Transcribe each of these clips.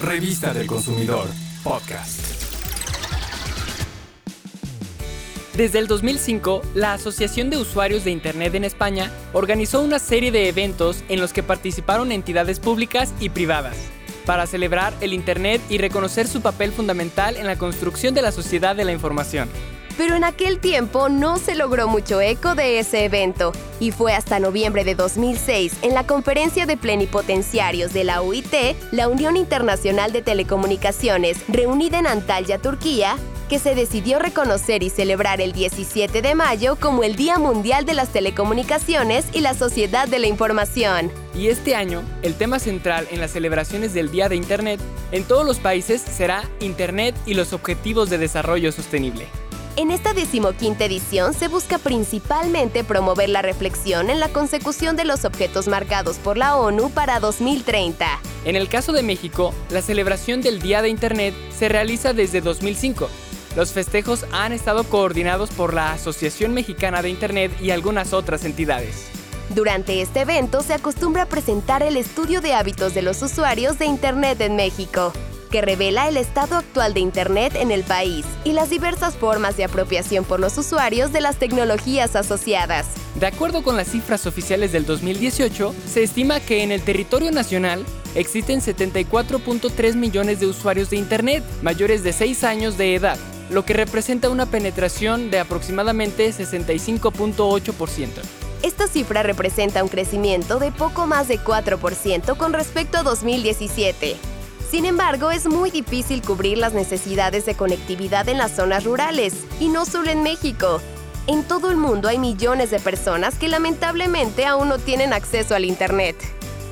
Revista del Consumidor, podcast. Desde el 2005, la Asociación de Usuarios de Internet en España organizó una serie de eventos en los que participaron entidades públicas y privadas, para celebrar el Internet y reconocer su papel fundamental en la construcción de la sociedad de la información pero en aquel tiempo no se logró mucho eco de ese evento y fue hasta noviembre de 2006 en la conferencia de plenipotenciarios de la UIT, la Unión Internacional de Telecomunicaciones, reunida en Antalya, Turquía, que se decidió reconocer y celebrar el 17 de mayo como el Día Mundial de las Telecomunicaciones y la Sociedad de la Información. Y este año, el tema central en las celebraciones del Día de Internet en todos los países será Internet y los Objetivos de Desarrollo Sostenible. En esta decimoquinta edición se busca principalmente promover la reflexión en la consecución de los objetos marcados por la ONU para 2030. En el caso de México, la celebración del Día de Internet se realiza desde 2005. Los festejos han estado coordinados por la Asociación Mexicana de Internet y algunas otras entidades. Durante este evento se acostumbra a presentar el estudio de hábitos de los usuarios de Internet en México, que revela el estado actual de Internet en el país y las diversas formas de apropiación por los usuarios de las tecnologías asociadas. De acuerdo con las cifras oficiales del 2018, se estima que en el territorio nacional existen 74.3 millones de usuarios de Internet mayores de 6 años de edad, lo que representa una penetración de aproximadamente 65.8%. Esta cifra representa un crecimiento de poco más de 4% con respecto a 2017. Sin embargo, es muy difícil cubrir las necesidades de conectividad en las zonas rurales, y no solo en México. En todo el mundo hay millones de personas que lamentablemente aún no tienen acceso al Internet.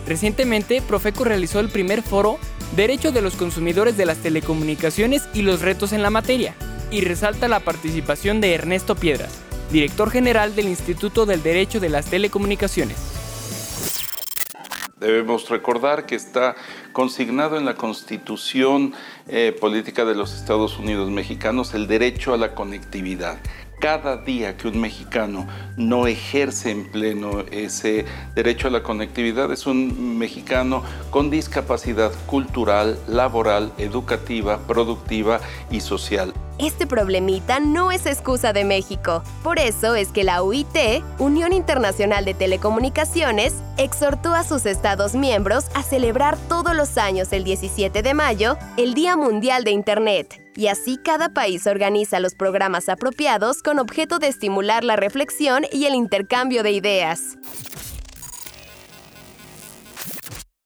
Recientemente, Profeco realizó el primer foro Derecho de los consumidores de las telecomunicaciones y los retos en la materia, y resalta la participación de Ernesto Piedras, director general del Instituto del Derecho de las Telecomunicaciones. Debemos recordar que está consignado en la Constitución eh, Política de los Estados Unidos Mexicanos el derecho a la conectividad. Cada día que un mexicano no ejerce en pleno ese derecho a la conectividad es un mexicano con discapacidad cultural, laboral, educativa, productiva y social. Este problemita no es excusa de México. Por eso es que la UIT, Unión Internacional de Telecomunicaciones, exhortó a sus Estados miembros a celebrar todos los años el 17 de mayo el Día Mundial de Internet. Y así cada país organiza los programas apropiados con objeto de estimular la reflexión y el intercambio de ideas.